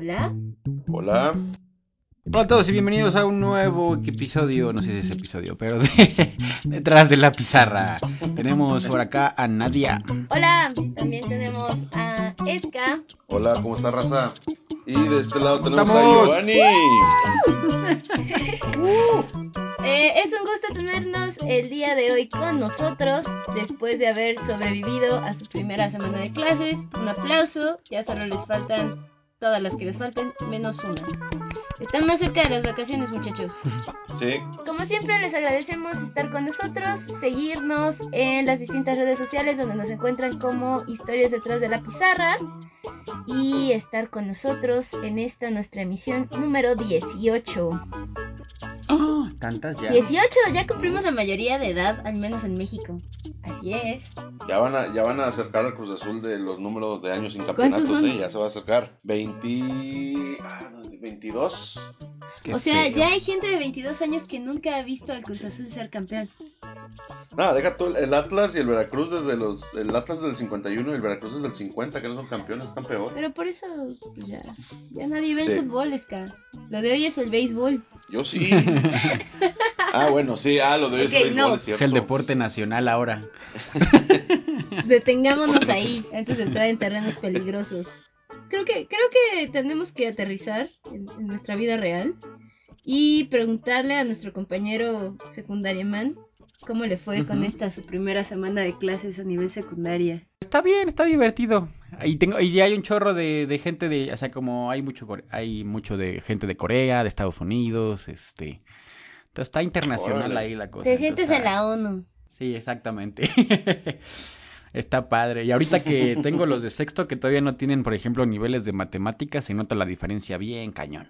Hola. Hola. Hola a todos y bienvenidos a un nuevo episodio, no sé si es episodio, pero de Detrás de la Pizarra. Tenemos por acá a Nadia. Hola. También tenemos a Eska. Hola, ¿cómo está raza? Y de este lado tenemos a. Giovanni. Eh, es un gusto tenernos el día de hoy con nosotros después de haber sobrevivido a su primera semana de clases. Un aplauso. Ya solo les faltan todas las que les falten, menos una. Están más cerca de las vacaciones, muchachos. Sí, Como siempre, les agradecemos estar con nosotros, seguirnos en las distintas redes sociales donde nos encuentran como Historias detrás de la pizarra y estar con nosotros en esta nuestra emisión número 18. ¡Ah! Tantas ya. 18, ya cumplimos la mayoría de edad, al menos en México. Así es. ya van a, ya van a acercar al Cruz Azul de los números de años sin ¿Cuántos campeonatos, son? ¿eh? Ya se va a acercar. 20... ah, 22. Qué o sea, feo. ya hay gente de 22 años que nunca ha visto al Cruz Azul ser campeón. Ah, deja tú el Atlas y el Veracruz desde los... El Atlas del 51 y el Veracruz desde el 50, que no son campeones, están peor. Pero por eso pues ya, ya nadie ve Sí. el fútbol, Ska. Lo de hoy es el béisbol. Yo sí. ah, bueno, sí. Ah, lo de hoy es Ok, béisbol, no. es cierto. Es el deporte nacional ahora. Detengámonos ahí antes de entrar en terrenos peligrosos. Creo que, creo que tenemos que aterrizar en, en nuestra vida real y preguntarle a nuestro compañero secundaria man cómo le fue con esta su primera semana de clases a nivel secundaria. Está bien, está divertido. Y tengo y ya hay un chorro de, de gente de, o sea, como hay mucho hay mucho de gente de Corea, de Estados Unidos, este. Entonces está internacional Órale. ahí la cosa. Te entonces sientes en está- la ONU. Sí, exactamente. Está padre. Y ahorita que tengo los de sexto que todavía no tienen, por ejemplo, niveles de matemáticas, se nota la diferencia bien cañón.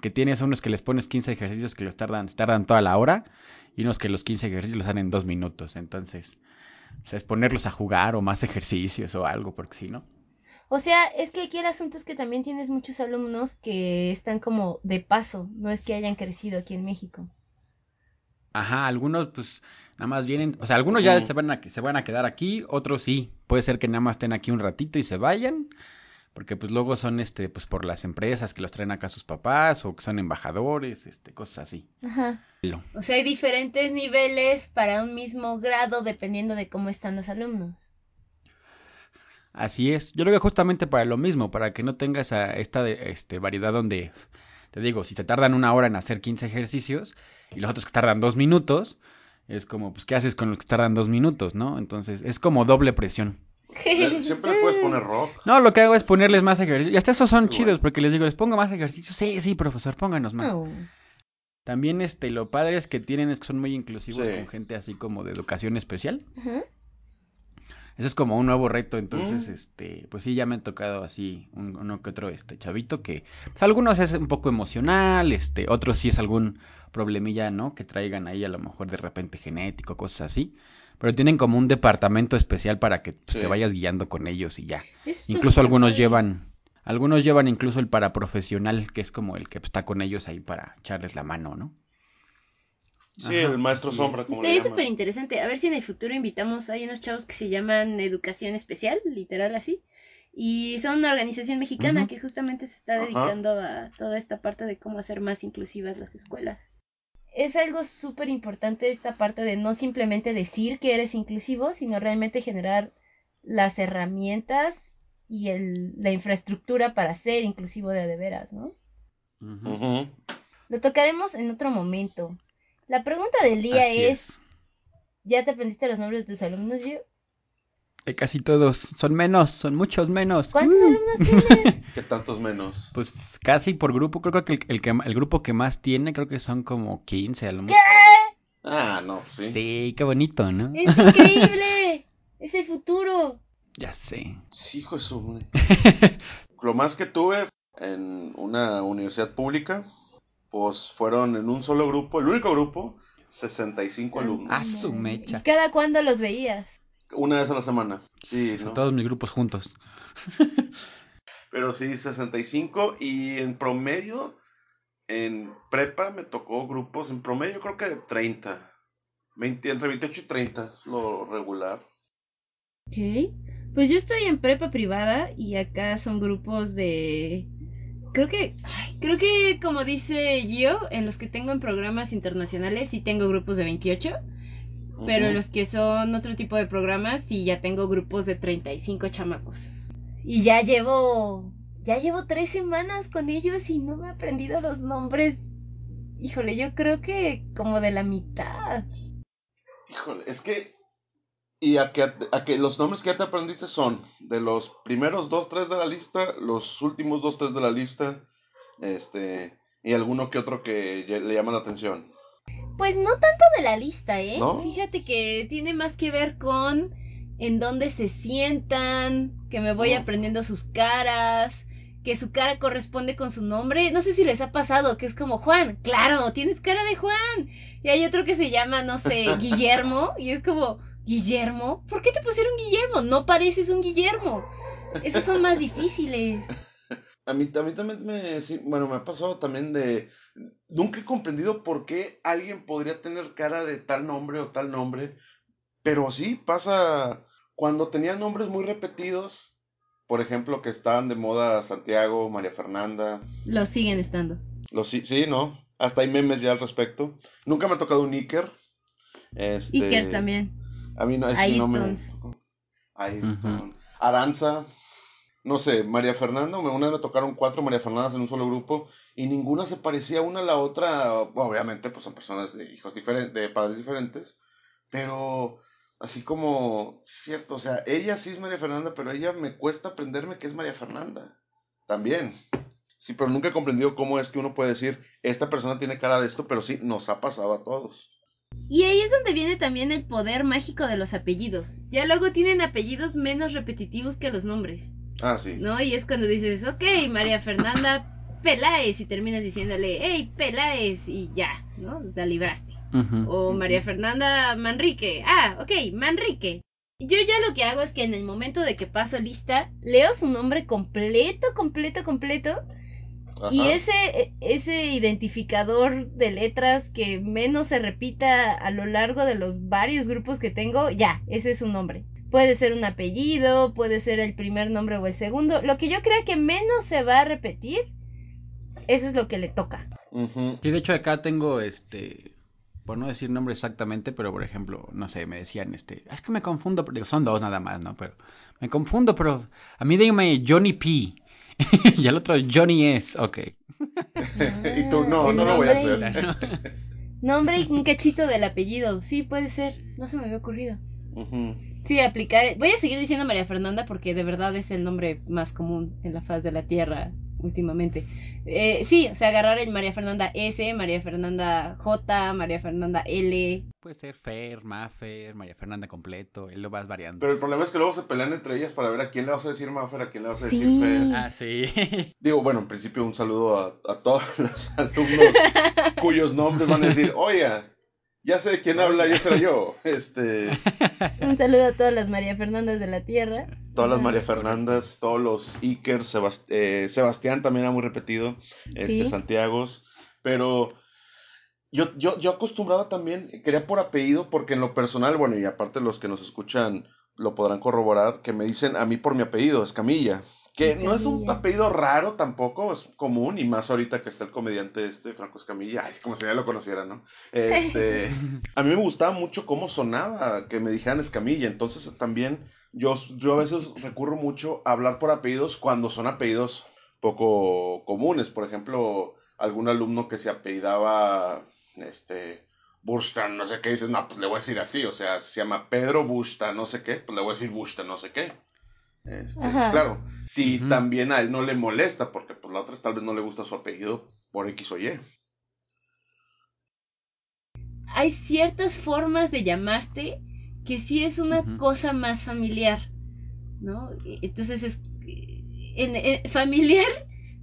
Que tienes unos que les pones 15 ejercicios que los tardan, tardan toda la hora y unos que los 15 ejercicios los dan en dos minutos. Entonces, o sea, es ponerlos a jugar o más ejercicios o algo, porque si no. O sea, es que aquí el asunto es que también tienes muchos alumnos que están como de paso, no es que hayan crecido aquí en México. Ajá, algunos pues nada más vienen, o sea, algunos ya Ujú. se van a, se van a quedar aquí, otros sí, puede ser que nada más estén aquí un ratito y se vayan, porque pues luego son este, pues por las empresas que los traen acá sus papás o que son embajadores, este, cosas así. Ajá. O sea, hay diferentes niveles para un mismo grado dependiendo de cómo están los alumnos. Así es, yo lo veo justamente para lo mismo, para que no tengas a esta de- este, variedad donde, te digo, si te tardan una hora en hacer 15 ejercicios y los otros que tardan dos minutos, es como, pues, ¿qué haces con los que tardan dos minutos, no? Entonces, es como doble presión. Siempre les puedes poner rock. No, lo que hago es ponerles más ejercicios. Y hasta esos son chidos, bueno. porque les digo, les pongo más ejercicios. Sí, sí, profesor, pónganos más. No. También este, lo padre es que tienen es que son muy inclusivos Sí. con gente así como de educación especial. Eso es como un nuevo reto, entonces, Mm. este, pues sí, ya me han tocado así un- uno que otro este chavito que, pues algunos es un poco emocional, este, otros sí es algún problemilla, ¿no? Que traigan ahí a lo mejor de repente genético, cosas así. Pero tienen como un departamento especial para que pues, Sí. te vayas guiando con ellos y ya. Incluso algunos padre. llevan, algunos llevan incluso el paraprofesional, que es como el que está con ellos ahí para echarles la mano, ¿no? Sí, Ajá, el maestro sí. sombra, como le llaman. súper interesante. A ver si en el futuro invitamos. Hay unos chavos que se llaman Educación Especial, literal así. Y son una organización mexicana que justamente se está dedicando a toda esta parte de cómo hacer más inclusivas las escuelas. Es algo súper importante esta parte de no simplemente decir que eres inclusivo, sino realmente generar las herramientas y el, la infraestructura para ser inclusivo de de veras, ¿no? Lo tocaremos en otro momento. La pregunta del día es, ¿ya te aprendiste los nombres de tus alumnos, Gio? De casi todos, son menos, son muchos menos. ¿Cuántos Uh. alumnos tienes? ¿Qué tantos menos? Pues casi por grupo, creo que el, el que el grupo que más tiene, creo que son como 15 alumnos. Ah, no, sí. Sí, qué bonito, ¿no? ¡Es increíble! ¡Es el futuro! Ya sé. Sí, hijo de su madre. Lo más que tuve en una universidad pública, pues fueron en un solo grupo, el único grupo, 65 alumnos. Ah, su mecha. ¿Y cada cuándo los veías? Una vez a la semana. Sí, ¿no? todos mis grupos juntos. Pero sí, 65 y en promedio, en prepa me tocó grupos, en promedio creo que de 30. 20, entre 28 y 30 es lo regular. Ok. Pues yo estoy en prepa privada y acá son grupos de creo que, ay, creo que como dice Gio, en los que tengo en programas internacionales sí tengo grupos de 28, pero los que son otro tipo de programas sí ya tengo grupos de 35 chamacos. Y ya llevo, ya llevo tres semanas con ellos y no me he aprendido los nombres. Híjole, yo creo que como de la mitad. Híjole, es que. Y a que, a que los nombres que ya te aprendiste son de los primeros dos, tres de la lista, los últimos dos, tres de la lista, este, y alguno que otro que le llama la atención. Pues no tanto de la lista, ¿eh? ¿No? Fíjate que tiene más que ver con en dónde se sientan, que me voy aprendiendo sus caras, que su cara corresponde con su nombre. No sé si les ha pasado, que es como Juan, claro, tienes cara de Juan. Y hay otro que se llama, no sé, Guillermo, y es como, Guillermo, ¿por qué te pusieron Guillermo? No pareces un Guillermo. Esos son más difíciles. A mí, a mí también me, sí, bueno, me ha pasado también de, nunca he comprendido por qué alguien podría tener cara de tal nombre o tal nombre, pero sí pasa cuando tenían nombres muy repetidos, por ejemplo, que estaban de moda Santiago, María Fernanda, Lo siguen estando. los sí, sí, ¿no? Hasta hay memes ya al respecto. Nunca me ha tocado un Iker. Este, Ickers también. A mí no, ese sí no me... Aranza. No sé, María Fernanda, una me tocaron cuatro María Fernandas en un solo grupo y ninguna se parecía una a la otra. Obviamente, pues son personas de hijos diferentes, de padres diferentes, pero así como, es cierto, o sea, ella sí es María Fernanda, pero ella me cuesta aprenderme que es María Fernanda. También. Sí, pero nunca he comprendido cómo es que uno puede decir, esta persona tiene cara de esto, pero sí, nos ha pasado a todos. Y ahí es donde viene también el poder mágico de los apellidos. Ya luego tienen apellidos menos repetitivos que los nombres, Ah, sí. ¿no? Y es cuando dices, ok, María Fernanda Peláez, y terminas diciéndole, hey, Peláez, y ya, ¿no? La libraste. O María Fernanda Manrique, ah, ok, Manrique. Yo ya lo que hago es que en el momento de que paso lista, leo su nombre completo, completo, completo, y ese, ese identificador de letras que menos se repita a lo largo de los varios grupos que tengo, ya, ese es su nombre. Puede ser un apellido, puede ser el primer nombre o el segundo. Lo que yo crea que menos se va a repetir, eso es lo que le toca. Sí, de hecho acá tengo este, por no decir nombre exactamente, pero por ejemplo, no sé, me decían este, es que me confundo, pero son dos nada más, ¿no? Pero me confundo, pero a mí dígame Johnny P. y al otro Johnny S, ok. y tú, no, El no lo voy a hacer. y- Nombre y un cachito del apellido. Sí, puede ser. No se me había ocurrido. Sí, aplicar. Voy a seguir diciendo María Fernanda porque de verdad es el nombre más común en la faz de la tierra últimamente. Eh, sí, o sea, agarrar el María Fernanda S, María Fernanda J, María Fernanda L. Puede ser Fer, Maffer, María Fernanda completo, él lo vas variando. Pero el problema es que luego se pelean entre ellas para ver a quién le vas a decir Maffer, a quién le vas a decir Sí. Fer. Ah, sí. Digo, bueno, en principio un saludo a, a todos los alumnos cuyos nombres van a decir, oiga, ya sé quién habla, ya será yo. Este, Un saludo a todas las María Fernandas de la tierra. todas las. María Fernandas, todos los Iker, Sebast- eh, Sebastián también era muy repetido, este, Sí. Santiagos, pero yo, yo, yo acostumbraba también, quería por apellido, porque en lo personal, bueno, y aparte los que nos escuchan lo podrán corroborar, que me dicen a mí por mi apellido, Escamilla. Que no es un apellido raro tampoco, es común, y más ahorita que está el comediante este, Franco Escamilla, ay, es como si ya lo conociera, ¿no? Este, a mí me gustaba mucho cómo sonaba que me dijeran Escamilla, entonces también yo, yo a veces recurro mucho a hablar por apellidos cuando son apellidos poco comunes, por ejemplo, algún alumno que se apellidaba, este, Bushtan, no sé qué, dices, no, pues le voy a decir así, o sea, se llama Pedro Bushtan, no sé qué, pues le voy a decir Bushtan, no sé qué. Este, claro, si también a él no le molesta, porque pues la otra tal vez no le gusta su apellido por X o Y. Hay ciertas formas de llamarte que sí es una cosa más familiar, ¿no? Entonces es en, en- familiar,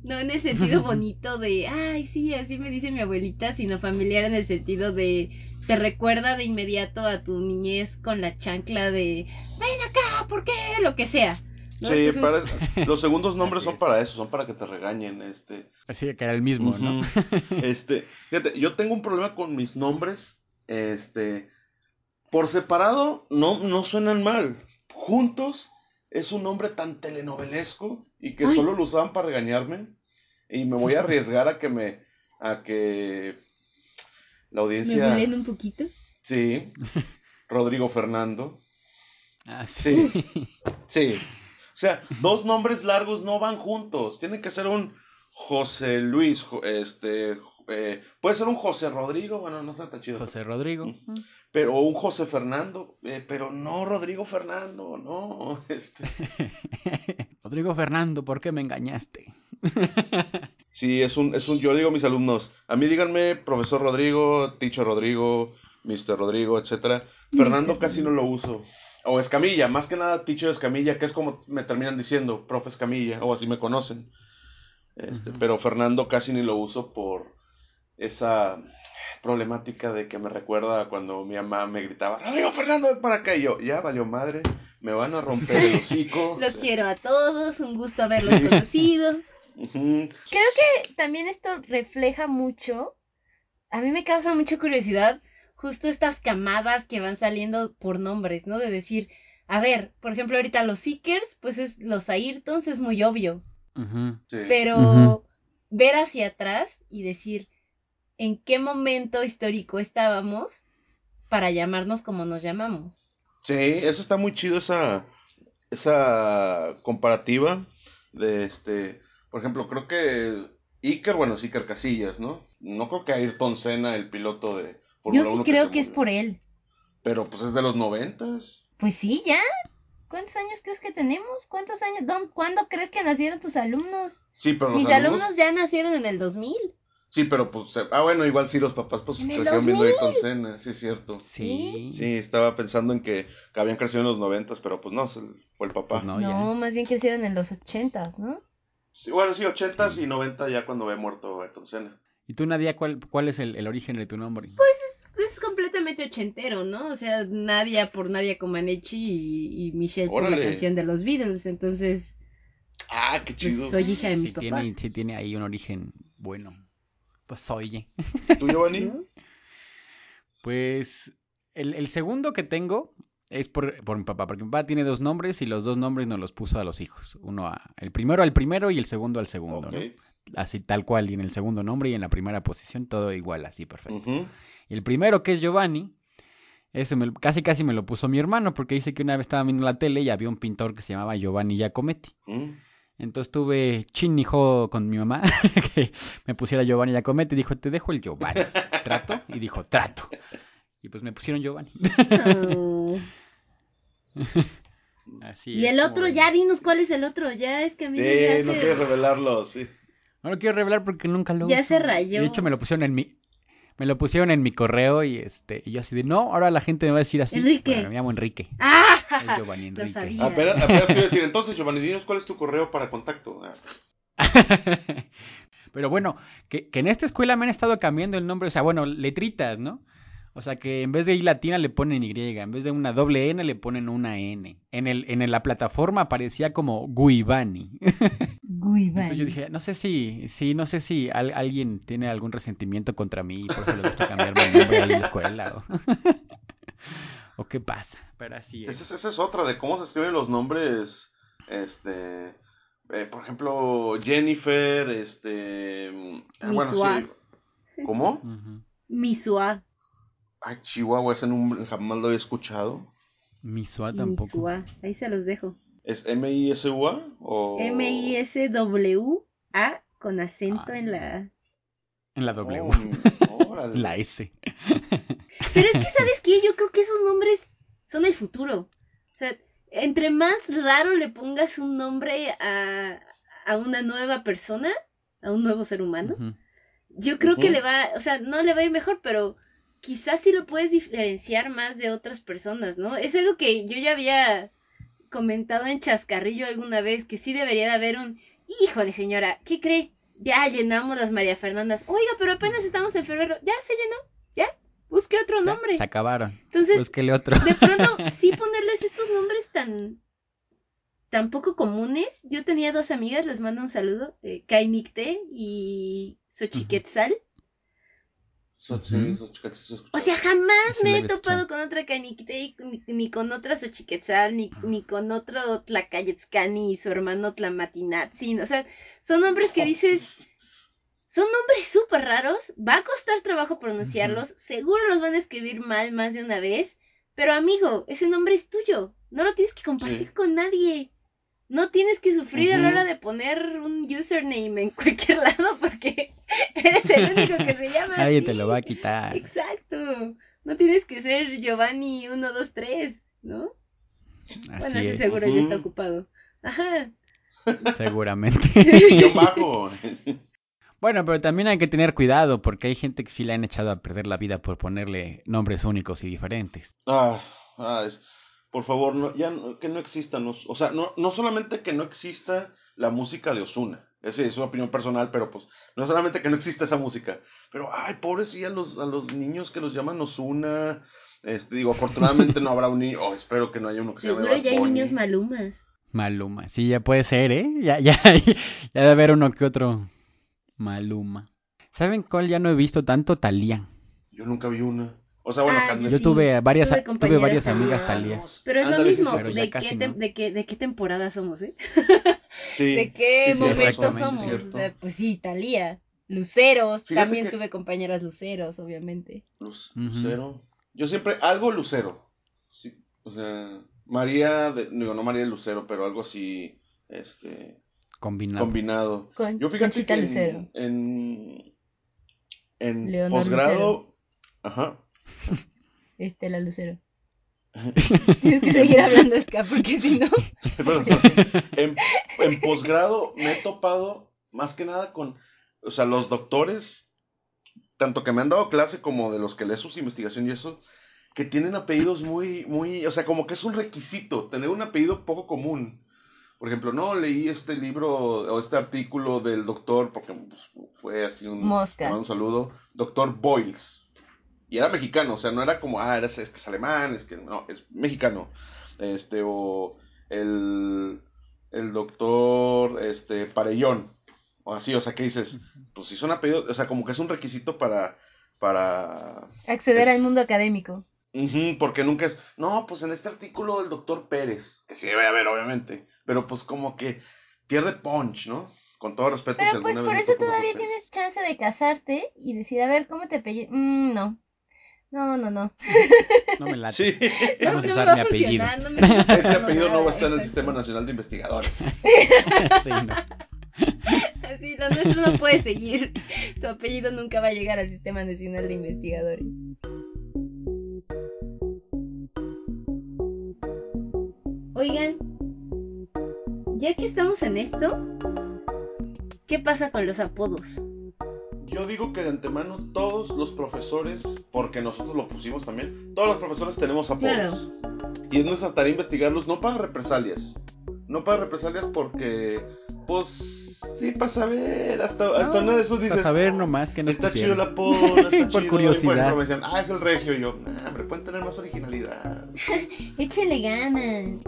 no en el sentido bonito de, ay, sí, así me dice mi abuelita, sino familiar en el sentido de te recuerda de inmediato a tu niñez con la chancla de, ven acá, ¿por qué? Lo que sea. ¿No? Sí, para- los segundos nombres Así son es. para eso, son para que te regañen, este. Así que era el mismo, ¿no? Este, fíjate, yo tengo un problema con mis nombres, este, por separado no, no suenan mal. Juntos es un nombre tan telenovelesco y que Ay. solo lo usaban para regañarme. Y me voy a arriesgar a que me, a que la ¿Me audiencia... bulen un poquito? Sí, Rodrigo Fernando. Ah, sí. Sí, sí. O sea, dos nombres largos no van juntos. Tiene que ser un José Luis, este, eh, puede ser un José Rodrigo, bueno, no está tan chido. José Rodrigo. Pero un José Fernando, eh, pero no Rodrigo Fernando, no, este. Rodrigo Fernando, ¿por qué me engañaste? Sí, es un, es un, yo digo a mis alumnos, a mí díganme profesor Rodrigo, teacher Rodrigo, Mr. Rodrigo, etcétera. Fernando casi no lo uso. O Escamilla, más que nada teacher Escamilla, que es como me terminan diciendo, profe Escamilla, o así me conocen. Este, Pero Fernando casi ni lo uso por esa problemática de que me recuerda cuando mi mamá me gritaba, Rodrigo Fernando, ven para acá. Y yo, ya valió madre, me van a romper el hocico. Los O sea, quiero a todos, un gusto haberlos conocido. Creo que también esto refleja mucho, a mí me causa mucha curiosidad justo estas camadas que van saliendo por nombres, ¿no? De decir, a ver, por ejemplo, ahorita los Seekers, pues es los Ayrtons es muy obvio. Sí. pero ver hacia atrás y decir en qué momento histórico estábamos para llamarnos como nos llamamos. Sí, eso está muy chido, esa, esa comparativa de este, por ejemplo, creo que Iker, bueno, es Iker Casillas, ¿no? No creo que Ayrton Senna, el piloto de Fórmula Yo sí 1 creo que es murió. por él. Pero pues es de los noventas. Pues sí, ya. ¿Cuántos años crees que tenemos? ¿Cuántos años? Don, ¿Cuándo crees que nacieron tus alumnos? Sí, pero los Mis alumnos, alumnos ya nacieron en el 2000. Sí, pero pues, se- ah, bueno, igual sí, los papás pues crecieron viendo 2000. Ayrton Senna, sí es cierto. Sí. Sí, estaba pensando en que, habían crecido en los noventas, pero pues no, fue el papá. Pues no, No, más bien crecieron en los 80s, ¿no? Sí, bueno, sí, ochentas y noventa ya cuando había muerto Ayrton Senna. ¿Y tú, Nadia, cuál, cuál es el, el origen de tu nombre? Es completamente ochentero, ¿no? O sea, Nadia por Nadia Comaneci y, y Michelle por la canción de los Beatles. Entonces, Ah, qué pues chido. soy hija de mis Sí papás. tiene, sí tiene ahí un origen bueno. Pues oye. ¿Tú, Giovanni? Pues el, el segundo que tengo es por, por mi papá, porque mi papá tiene dos nombres y los dos nombres nos los puso a los hijos. Uno a, el primero al primero y el segundo al segundo. ¿no? Así tal cual, y en el segundo nombre y en la primera posición, todo igual, así perfecto. Y el primero que es Giovanni, ese me- casi casi me lo puso mi hermano, porque dice que una vez estaba viendo la tele y había un pintor que se llamaba Giovanni Giacometti. Mm. Entonces tuve chinnijo con mi mamá que me pusiera Giovanni Giacometti. Dijo, te dejo el Giovanni. ¿Trato? Y dijo, trato. Y pues me pusieron Giovanni. Oh. Así Y el otro, ya dinos cuál es el otro. Ya es que a mí Sí, ya no se- quieres revelarlo, sí. No lo quiero revelar porque nunca lo Ya uso. se rayó. De hecho, me lo pusieron en mi... Me lo pusieron en mi correo y este y yo así de, no, ahora la gente me va a decir así. Enrique. Bueno, me llamo Enrique. ¡Ah! Es Giovanni Lo Enrique. sabía. Apenas, apenas te iba a decir, entonces, Giovanni, dinos cuál es tu correo para contacto. Ah, Pero bueno, que, que en esta escuela me han estado cambiando el nombre, o sea, bueno, letritas, ¿no? O sea, que en vez de I latina le ponen Y, en vez de una doble N le ponen una N. En, el, en la plataforma aparecía como Guivani. Entonces yo dije, no sé si, sí, no sé si al- alguien tiene algún resentimiento contra mí y por eso le gusta cambiarme el nombre en la escuela. O, o qué pasa, pero así es. Esa, es- esa es otra de cómo se escriben los nombres. Este. eh, por ejemplo, Jennifer, este. mm, Bueno, Misua. sí. ¿Cómo? Misua. Ay, Chihuahua, ese nombre jamás lo había escuchado. Misua tampoco. Misua. Ahí se los dejo. ¿Es M-I-S-U-A? O... M-I-S-W-A con acento Ah. en la... En la W. Oh. La S. Pero es que, ¿sabes qué? Yo creo que esos nombres son el futuro. O sea, entre más raro le pongas un nombre a, a una nueva persona, a un nuevo ser humano, yo creo que le va, o sea, no le va a ir mejor, pero quizás sí lo puedes diferenciar más de otras personas, ¿no? Es algo que yo ya había comentado en Chascarrillo alguna vez, que sí debería de haber un, híjole señora, ¿qué cree? Ya llenamos las María Fernandas. Oiga, pero apenas estamos en febrero. Ya se llenó. Ya. Busque otro nombre. Se acabaron. Entonces, Búsquele otro. de pronto, sí ponerles estos nombres tan tan poco comunes. Yo tenía dos amigas, les mando un saludo, eh, y Xochiquetzal. sí, esos chicas sí se escuchan. O sea, jamás me he topado con otra y- ni, con otra Xochiquetzal, ni, ni con otro Tlacayetzcani y su hermano Tlamatiнаtzin. O sea, son nombres que dices, Son nombres súper raros, va a costar trabajo pronunciarlos, seguro los van a escribir mal más de una vez, pero amigo, ese nombre es tuyo, no lo tienes que compartir con nadie. No tienes que sufrir a la hora de poner un username en cualquier lado porque eres el único que se llama Nadie así. te lo va a quitar. Exacto. No tienes que ser Giovanni 123, ¿no? bueno, Así ese es, seguro ya está ocupado. Ajá. seguramente. Guión bajo. Bueno, pero también hay que tener cuidado porque hay gente que sí le han echado a perder la vida por ponerle nombres únicos y diferentes. Ah, ah, es- por favor, no, ya no- que no exista, no, o sea, no, no solamente que no exista la música de Osuna, esa es una opinión personal, pero pues no solamente que no exista esa música, pero ay, pobres sí a los, a los niños que los llaman Osuna, este, digo, afortunadamente no habrá un niño, oh, espero que no haya uno que se llame Seguro ya hay niños malumas. Maluma. Sí, ya puede ser, ¿eh? Ya, ya, ya debe haber uno que otro Maluma. ¿Saben cuál ya no he visto tanto? Talía. Yo nunca vi una. O sea, bueno, Ah, Yo Sí, tuve varias, tuve varias amigas Ah, Talía. no, Pero es ándale, lo mismo, de, qué no. de, qué, de qué temporada somos, ¿eh? Sí, ¿De qué momento somos? O cierto. sea, pues sí, Talía. Luceros, Fíjate también que- tuve compañeras luceros, obviamente. Luz-. Lucero. Yo siempre, algo Lucero. Sí, o sea, María, de- digo, no María de Lucero, pero algo así, este, Combinado. combinado. Con Yo fíjate Conchita que Lucero. en, en, en posgrado, ajá, Estela Lucero. Tienes que seguir hablando, Ska, porque si no. Perdón. en, en posgrado me he topado más que nada con, o sea, los doctores, tanto que me han dado clase como de los que leen sus investigaciones y eso, que tienen apellidos muy, muy, o sea, como que es un requisito tener un apellido poco común. Por ejemplo, no leí este libro o este artículo del doctor, porque pues, fue así un, Mosca. un saludo, doctor Boyles. Y era mexicano, o sea, no era como, ah, eres, es que es alemán, es que no, es mexicano. Este, o el, el doctor, este, Parellón. O así, o sea, que dices, pues si son apellidos, o sea, como que es un requisito para, para, Acceder Es- al mundo académico. Porque nunca es, no, pues en este artículo del doctor Pérez, que sí debe haber, obviamente, pero pues como que pierde punch, ¿no? Con todo respeto. si Pero pues por eso todavía tienes chance de casarte y decir, a ver, ¿cómo te apellido? Mm, no. No, no, no. No me late. Sí, No, Vamos a no usar mi apellido. no este apellido no va a estar en el. Sistema Nacional de Investigadores. Sí, no. Así, lo nuestro no puede seguir. Tu apellido nunca va a llegar al Sistema Nacional de Investigadores. Oigan, ya que estamos en esto, ¿qué pasa con los apodos? Yo digo que de antemano todos los profesores, porque nosotros lo pusimos también, todos los profesores tenemos apodos. Y es nuestra tarea investigarlos, no para represalias. No para represalias porque, pues, sí, para saber. Hasta, hasta una de esos Para dices, saber nomás que no Está pusieron. chido el apodo, está chido. Por Y, curiosidad. ejemplo, me decían, ah, es el regio. Y yo, nah, hombre, pueden tener más originalidad. Échale ganas.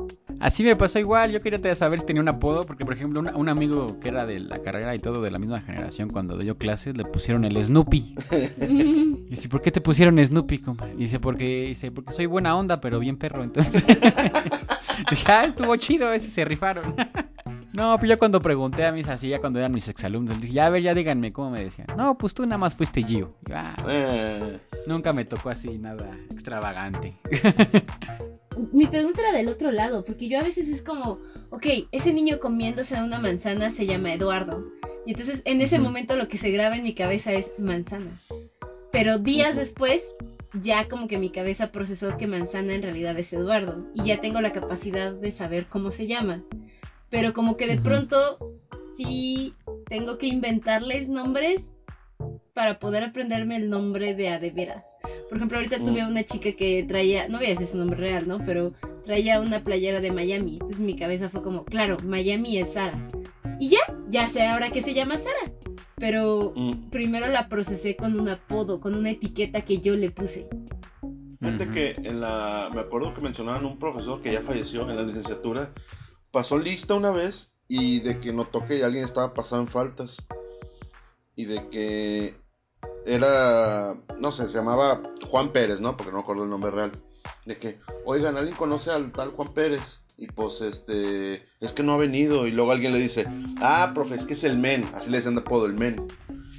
Así me pasó igual, yo quería saber si tenía un apodo, porque por ejemplo un, un amigo que era de la carrera y todo de la misma generación cuando dio clases le pusieron el Snoopy. Y dice, ¿por qué te pusieron Snoopy, compa? Y dice, porque, dice, porque soy buena onda, pero bien perro, entonces. Dije, ah, estuvo chido, ese se rifaron. No, pues yo cuando pregunté a mis así, ya cuando eran mis exalumnos, dije, ya a ver, ya díganme cómo me decían. No, pues tú nada más fuiste Gio. Yo, "Ah, Eh, nunca me tocó así nada extravagante. Mi pregunta era del otro lado, porque yo a veces es como, ok, ese niño comiéndose una manzana se llama Eduardo. Y entonces en ese momento lo que se graba en mi cabeza es manzana. Pero días después, ya como que mi cabeza procesó que manzana en realidad es Eduardo. Y ya tengo la capacidad de saber cómo se llama. Pero como que de Ujú. pronto sí tengo que inventarles nombres para poder aprenderme el nombre de a de veras. Por ejemplo, ahorita tuve Mm. una chica que traía, no voy a decir su nombre real, ¿no? Pero traía una playera de Miami. Entonces mi cabeza fue como, claro, Miami es Sara. Y ya, ya sé ahora que se llama Sara. Pero mm, primero la procesé con un apodo, con una etiqueta que yo le puse. Fíjate que en la. Me acuerdo que mencionaban un profesor que ya falleció en la licenciatura. Pasó lista una vez y de que notó que alguien estaba pasando en faltas. Y de que era. No sé, se llamaba Juan Pérez, ¿no? Porque no me acuerdo el nombre real. De que, oigan, ¿alguien conoce al tal Juan Pérez? Y pues este. Es que no ha venido. Y luego alguien le dice, ah, profe, es que es el men. Así le decían de apodo, el men.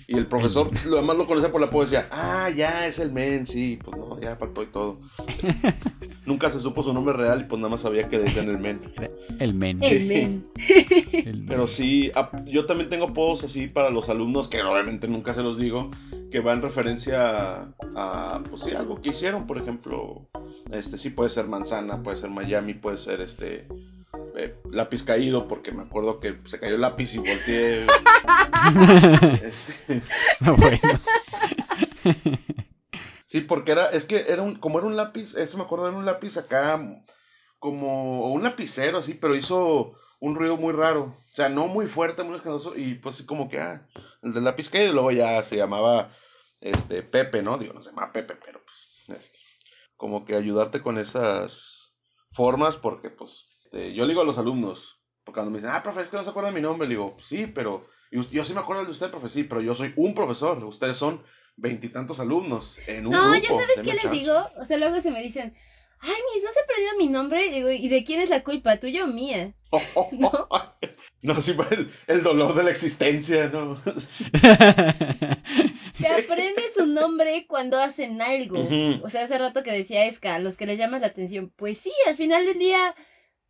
Y el profesor, lo demás lo conocía por la poesía. Ah, ya, es el men, sí, pues no, ya faltó y todo. Nunca se supo su nombre real y pues nada más sabía que decían el men. El men. El men. El men. Pero sí, yo también tengo apodos así para los alumnos, que obviamente nunca se los digo, que va en referencia a, a, pues sí, algo que hicieron, por ejemplo, este sí puede ser manzana, puede ser Miami, puede ser este eh, lápiz caído, porque me acuerdo que se cayó el lápiz y volteé. Este, No, bueno. sí, porque era, es que era un, como era un lápiz, ese me acuerdo, era un lápiz acá, como un lapicero así, pero hizo un ruido muy raro. O sea, no muy fuerte, muy escandaloso, y pues sí, como que, ah, el del lápiz caído, y luego ya se llamaba, este, Pepe, ¿no? Digo, no se llama Pepe, pero pues, este, como que ayudarte con esas formas, porque pues, este, yo le digo a los alumnos, porque cuando me dicen, ah, profe, es que no se acuerda de mi nombre, le digo, "Pues sí, pero, yo sí me acuerdo de usted, profe, sí, pero yo soy un profesor, ustedes son veintitantos alumnos en un No, grupo. ya sabes qué les chance". digo. O sea, luego se me dicen, ay, mis, no se ha perdido mi nombre. Y digo, ¿y de quién es la culpa? ¿Tuya o mía? no, no sí, pues, el, el dolor de la existencia, ¿no? Se aprende su nombre cuando hacen algo. O sea, hace rato que decía Esca, los que les llamas la atención. Pues sí, al final del día,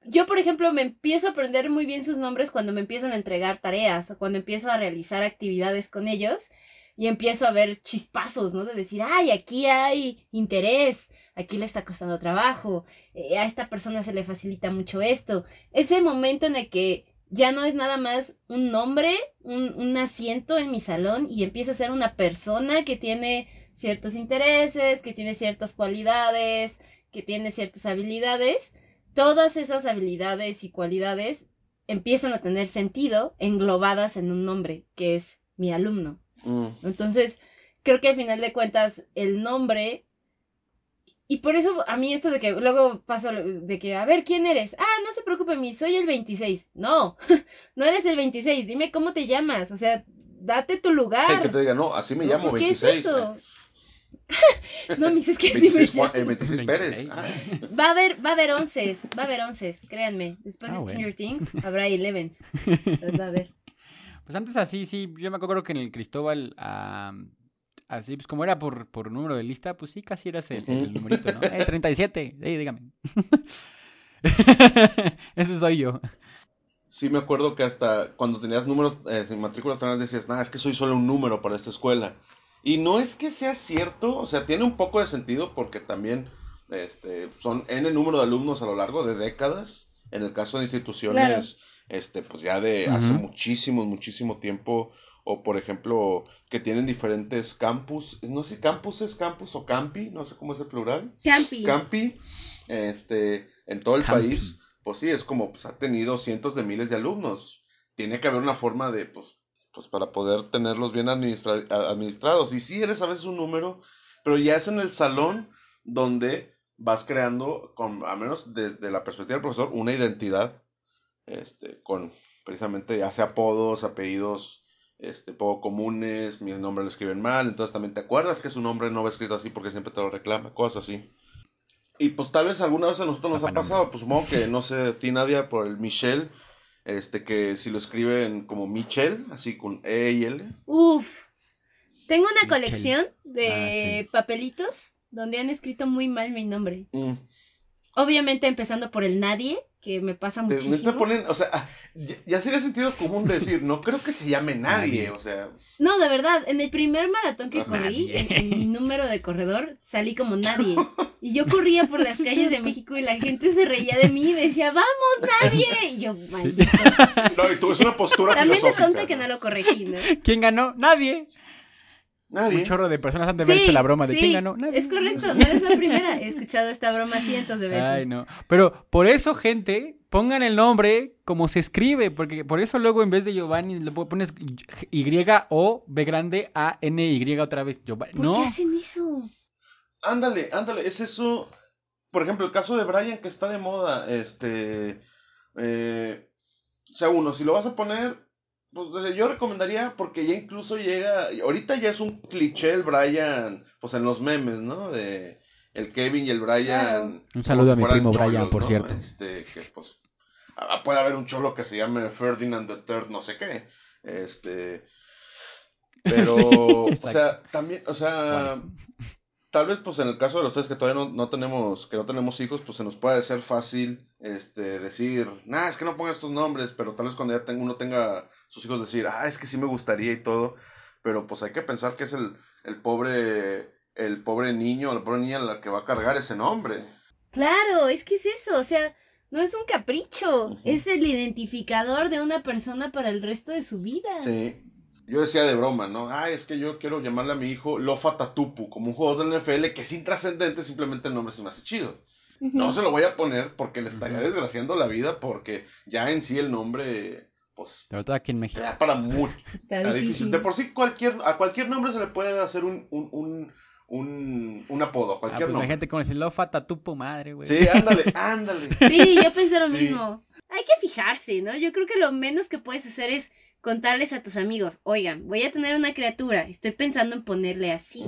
yo por ejemplo me empiezo a aprender muy bien sus nombres cuando me empiezan a entregar tareas o cuando empiezo a realizar actividades con ellos y empiezo a ver chispazos, ¿no? De decir, ay, aquí hay interés, aquí le está costando trabajo, eh, a esta persona se le facilita mucho esto. Ese momento en el que ya no es nada más un nombre, un, un asiento en mi salón y empieza a ser una persona que tiene ciertos intereses, que tiene ciertas cualidades, que tiene ciertas habilidades. Todas esas habilidades y cualidades empiezan a tener sentido englobadas en un nombre, que es mi alumno. Mm. Entonces, creo que al final de cuentas, el nombre. Y por eso a mí esto de que luego paso de que, a ver, ¿quién eres? Ah, no se preocupe, mi, soy el 26. No, no eres el 26, dime cómo te llamas. O sea, date tu lugar. El que te diga, no, así me llamo, ¿Qué es 26. eso? no, mis, es que eh, así me 26, Juan- llamo. eh, 26 Pérez. 26. Ah, Va a haber, va a haber onces, va a haber onces, créanme. Después Ah, de bueno. Stranger Things habrá elevens. Los va a haber. Pues antes así, sí, yo me acuerdo que en el Cristóbal, así, pues como era por, por número de lista, pues sí, casi eras el, el numerito, ¿no? Eh, 37, eh, dígame. Ese soy yo. Sí, me acuerdo que hasta cuando tenías números eh, en matrículas decías, nada, es que soy solo un número para esta escuela. Y no es que sea cierto, o sea, tiene un poco de sentido porque también este, son N número de alumnos a lo largo de décadas. En el caso de instituciones, este, pues ya de hace muchísimo, muchísimo tiempo. O por ejemplo, que tienen diferentes campus. No sé si campus es campus o campi, no sé cómo es el plural. Campi. Campi, este, en todo el Campi. país, pues sí, es como, pues ha tenido cientos de miles de alumnos. Tiene que haber una forma de, pues, pues para poder tenerlos bien administra- administrados. Y sí, eres a veces un número, pero ya es en el salón donde vas creando, con, a menos desde la perspectiva del profesor, una identidad, este, con precisamente ya sea apodos, apellidos, este, poco comunes, mi nombre lo escriben mal, entonces también te acuerdas que su nombre no va escrito así porque siempre te lo reclama, cosas así. Y pues tal vez alguna vez a nosotros nos ha nombre. pasado, pues supongo que, no sé, a ti Nadia, por el Michelle, este, que si lo escriben como Michelle, así con E y L. Uf. Tengo una Michelle. colección de Ah, sí. papelitos donde han escrito muy mal mi nombre. Mm. Obviamente empezando por el nadie, que me pasa Te- muchísimo. neta ponen, o sea, ah, ya, ya sería sentido común decir, no creo que se llame nadie, o sea, No, de verdad, en el primer maratón que corrí, en, en mi número de corredor, salí como nadie. Y yo corría por las calles de México y la gente se reía de mí y me decía, ¡vamos, nadie! Y yo, maldito. no, y tú es una postura También es filosófica. tonta que no lo corregí, ¿no? ¿Quién ganó? Nadie. Nadie. Un chorro de personas han de haber hecho la broma de sí. Nadie. Es correcto, no eres la primera. He escuchado esta broma cientos de veces. Ay, no. Pero por eso, gente, pongan el nombre como se escribe, porque por eso luego en vez de Giovanni le pones Y o B grande A N Y otra vez. Giovanni. ¿Por No. qué hacen eso? Ándale, ándale, es eso. Por ejemplo, el caso de Brian que está de moda, este, eh, o sea, uno, si lo vas a poner, pues o sea, yo recomendaría porque ya incluso llega, ahorita ya es un cliché el Brian, pues en los memes, ¿no? De el Kevin y el Brian. Un saludo si a mi primo Brian, por ¿no? cierto. Este, que pues puede haber un cholo que se llame Ferdinand the Third, no sé qué. Este, Pero, Sí, o sea, también, o sea, tal vez pues en el caso de los tres que todavía no, no tenemos, que no tenemos hijos, pues se nos puede hacer fácil, este, decir, nah, es que no ponga estos nombres, pero tal vez cuando ya tenga, uno tenga sus hijos decir, ah, es que sí me gustaría y todo, pero pues hay que pensar que es el, el pobre, el pobre niño, la pobre niña la que va a cargar ese nombre. Claro, es que es eso, o sea, no es un capricho, es el identificador de una persona para el resto de su vida. Sí. Yo decía de broma, ¿no? Ah, es que yo quiero llamarle a mi hijo Lofa Tatupu, como un jugador del NFL que es intrascendente, simplemente el nombre se me hace chido. No se lo voy a poner porque le estaría desgraciando la vida, porque ya en sí el nombre, pues, Sobre todo aquí en México. da para mucho. Está difícil. difícil. De por sí, cualquier, a cualquier nombre se le puede hacer un, un, un, un, un apodo, a Ah, cualquier pues nombre. imagínate como decir Lofa Tatupo, madre, güey. Sí, ándale, ándale. Sí, yo pensé lo Sí. mismo. Hay que fijarse, ¿no? Yo creo que lo menos que puedes hacer es contarles a tus amigos, oigan, voy a tener una criatura, estoy pensando en ponerle así.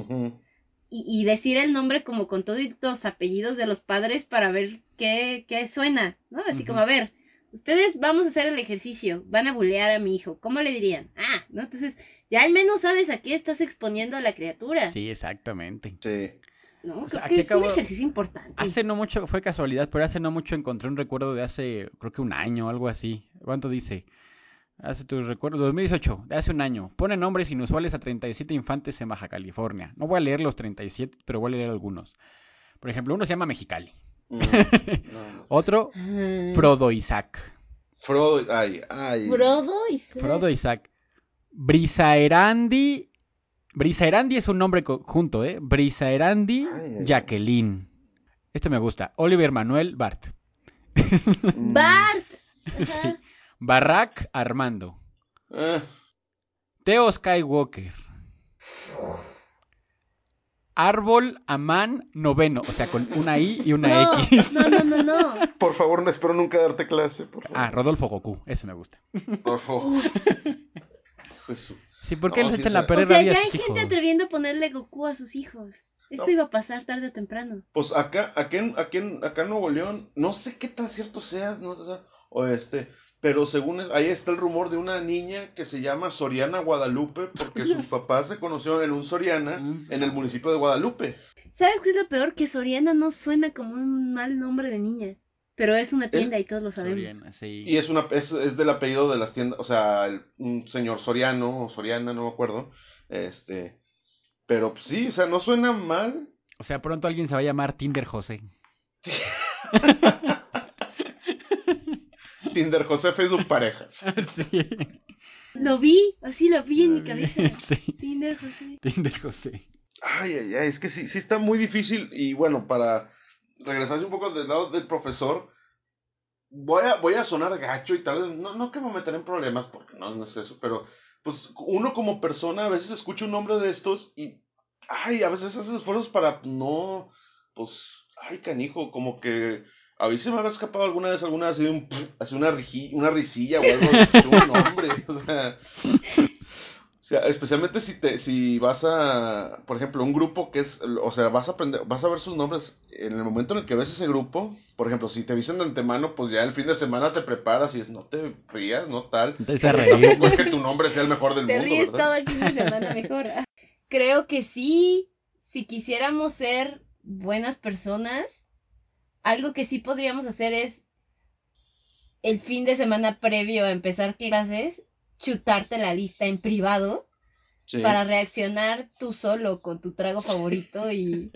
Y, y decir el nombre como con todos los apellidos de los padres para ver qué, qué suena, ¿no? Así como, a ver, ustedes vamos a hacer el ejercicio, van a bullear a mi hijo, ¿cómo le dirían? Ah, ¿no? Entonces, ya al menos sabes a qué estás exponiendo a la criatura, Sí, exactamente. Sí. ¿no? O sea, Creo que es acabo- un ejercicio importante. Hace no mucho, fue casualidad, pero hace no mucho encontré un recuerdo de hace, creo que un año o algo así. ¿Cuánto dice? Hace tus recuerdos, 2018, de hace un año. Pone nombres inusuales a 37 infantes en Baja California. No voy a leer los 37, pero voy a leer algunos. Por ejemplo, uno se llama Mexicali. Mm, no. Otro, Ah. Frodo Isaac. Frodo, ay, ay. Frodo Sam. Frodo Isaac. Brisaerandi. Brisaerandi es un nombre conjunto, ¿eh? Brisaerandi Ay. Jacqueline. Este me gusta. Oliver Manuel Bart. Mm, Bart. Sí. Barrack Armando. eh, Teo Skywalker. Árbol Amán Noveno. O sea, con una I y una No, X. no, no, no, no. por favor, no espero nunca darte clase, por favor. Ah, Rodolfo Goku. Ese me gusta. Por favor. Jesús. Sí, ¿por qué No, les sí, echan la sea- O perder sea, ya hay gente hijos? atreviendo a ponerle Goku a sus hijos. Esto No. iba a pasar tarde o temprano. Pues acá, acá, en, acá, en, acá en Nuevo León, no sé qué tan cierto sea, no, o, sea, o este, pero según es- ahí está el rumor de una niña que se llama Soriana Guadalupe, porque sus papás se conocieron en un Soriana en el municipio de Guadalupe. ¿Sabes qué es lo peor? Que Soriana no suena como un mal nombre de niña. Pero es una tienda y todos lo sabemos. Soriana, sí. Y es una es, es del apellido de las tiendas, o sea, el- un señor Soriano o Soriana, no me acuerdo. Este, pero pues, sí, o sea, no suena mal. O sea, pronto alguien se va a llamar Tinder José. Tinder José Facebook Parejas. sí. Lo vi, así lo vi en mi cabeza. Sí. Tinder José. Tinder José. Ay, ay, ay, es que sí, sí está muy difícil. Y bueno, para regresarse un poco del lado del profesor, voy a, voy a sonar gacho y tal vez, no, no que me meteré en problemas, porque no, no es eso, pero pues uno como persona a veces escucha un nombre de estos y, ay, a veces hace esfuerzos para no, pues, ay, canijo, como que a mí se me había escapado alguna vez, alguna vez así, un, así una, riji- una risilla o algo, de un nombre, o sea... O sea, especialmente si te, si vas a, por ejemplo, un grupo que es, o sea, vas a aprender, vas a ver sus nombres en el momento en el que ves ese grupo, por ejemplo, si te dicen de antemano, pues ya el fin de semana te preparas y es, no te rías, no tal. Tampoco es que tu nombre sea el mejor del Te mundo, ríes ¿verdad? todo el fin de semana mejor. Creo que sí, si quisiéramos ser buenas personas, algo que sí podríamos hacer es el fin de semana previo a empezar clases, chutarte la lista en privado Sí. para reaccionar tú solo con tu trago favorito y,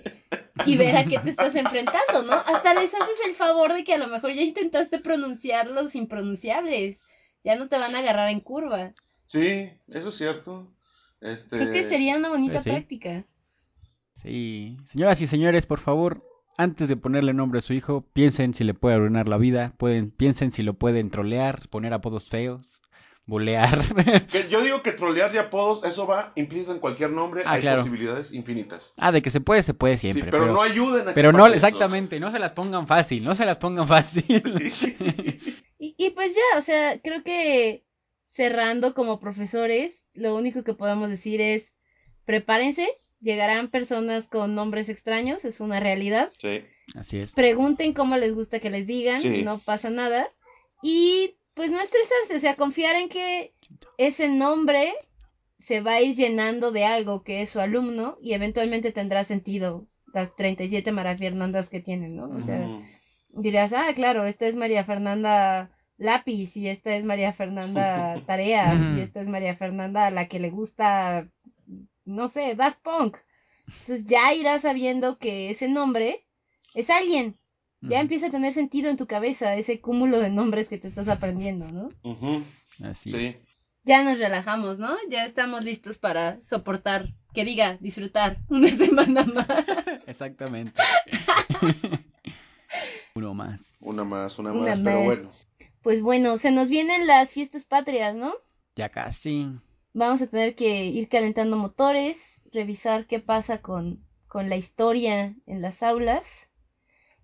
y ver a qué te estás enfrentando, ¿no? Hasta les haces el favor de que a lo mejor ya intentaste pronunciar los impronunciables. Ya no te van a agarrar en curva. Sí, eso es cierto. Este, Creo que sería una bonita Sí, práctica. Sí. Señoras y señores, por favor, antes de ponerle nombre a su hijo, piensen si le puede arruinar la vida, pueden, piensen si lo pueden trolear, poner apodos feos, bulear. que yo digo que trolear y apodos, eso va implícito en cualquier nombre, Ah, hay claro. posibilidades infinitas. ah, de que se puede, se puede Sí, siempre. pero, pero no ayuden a que pero no, pase eso. exactamente, no se las pongan fácil, no se las pongan fácil. Y, y pues ya, o sea, creo que cerrando como profesores, lo único que podemos decir es prepárense, llegarán personas con nombres extraños, es una realidad. Sí. Así es. Pregunten cómo les gusta que les digan, Sí. no pasa nada. Y pues no estresarse, o sea, confiar en que ese nombre se va a ir llenando de algo que es su alumno y eventualmente tendrá sentido las 37 María Fernandas que tienen, ¿no? O sea, dirás, ah, claro, esta es María Fernanda lápiz y esta es María Fernanda tareas y esta es María Fernanda a la que le gusta, no sé, Daft Punk. Entonces ya irás sabiendo que ese nombre es alguien. Ya empieza a tener sentido en tu cabeza ese cúmulo de nombres que te estás aprendiendo, ¿no? Así. Sí. Ya nos relajamos, ¿no? Ya estamos listos para soportar, que diga, disfrutar una semana más. Exactamente. Uno más. Una más, una, Una más, pero bueno. Pues bueno, se nos vienen las fiestas patrias, ¿no? Ya casi. Vamos a tener que ir calentando motores, revisar qué pasa con, con la historia en las aulas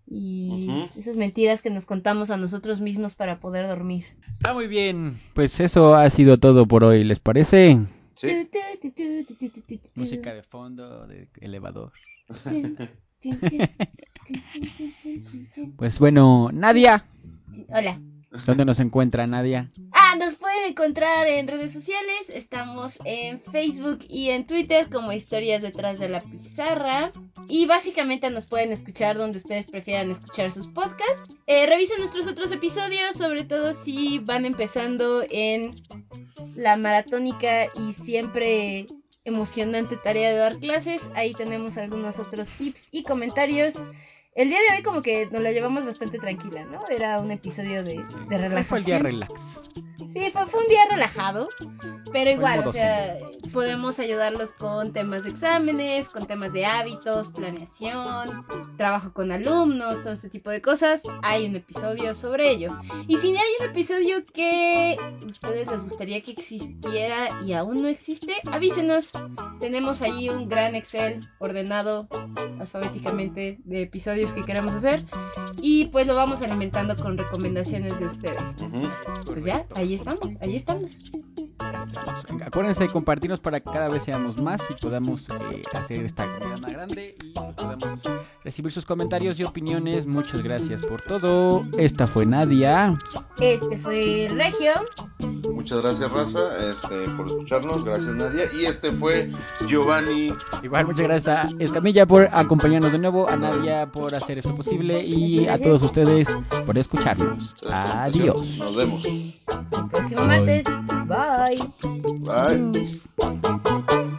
y esas mentiras que nos contamos a nosotros mismos para poder dormir. Ah, muy bien. Pues eso ha sido todo por hoy, ¿les parece? Sí. Música de fondo, de elevador. Pues bueno, Nadia. Hola. ¿Dónde nos encuentra Nadia? Ah, nos pueden encontrar en redes sociales. Estamos en Facebook y en Twitter como Historias detrás de la pizarra. Y básicamente nos pueden escuchar donde ustedes prefieran escuchar sus podcasts. Eh, revisen nuestros otros episodios, sobre todo si van empezando en la maratónica y siempre emocionante tarea de dar clases. Ahí tenemos algunos otros tips y comentarios. El día de hoy como que nos la llevamos bastante tranquila, ¿no? Era un episodio de, de relajación. fue el día relax. Sí, fue, fue un día relajado, pero igual, o sea, podemos ayudarlos con temas de exámenes, con temas de hábitos, planeación, trabajo con alumnos, todo ese tipo de cosas. Hay un episodio sobre ello. Y si hay un episodio que ustedes les gustaría que existiera y aún no existe, avísenos. Tenemos allí un gran Excel ordenado alfabéticamente de episodios que queremos hacer y pues lo vamos alimentando con recomendaciones de ustedes. Pues ya, ahí estamos, ahí estamos. Acuérdense de compartirnos para que cada vez seamos más y podamos eh, hacer esta comunidad más grande y pues, podamos recibir sus comentarios y opiniones. Muchas gracias por todo. Esta fue Nadia. Este fue Regio. Muchas gracias, Raza, este, por escucharnos. Gracias, Nadia. Y este fue Giovanni. Igual muchas gracias a Escamilla por acompañarnos de nuevo, a Nadia por hacer esto posible y a todos ustedes por escucharnos. Adiós. Nos vemos. El próximo martes. Bye. Bye.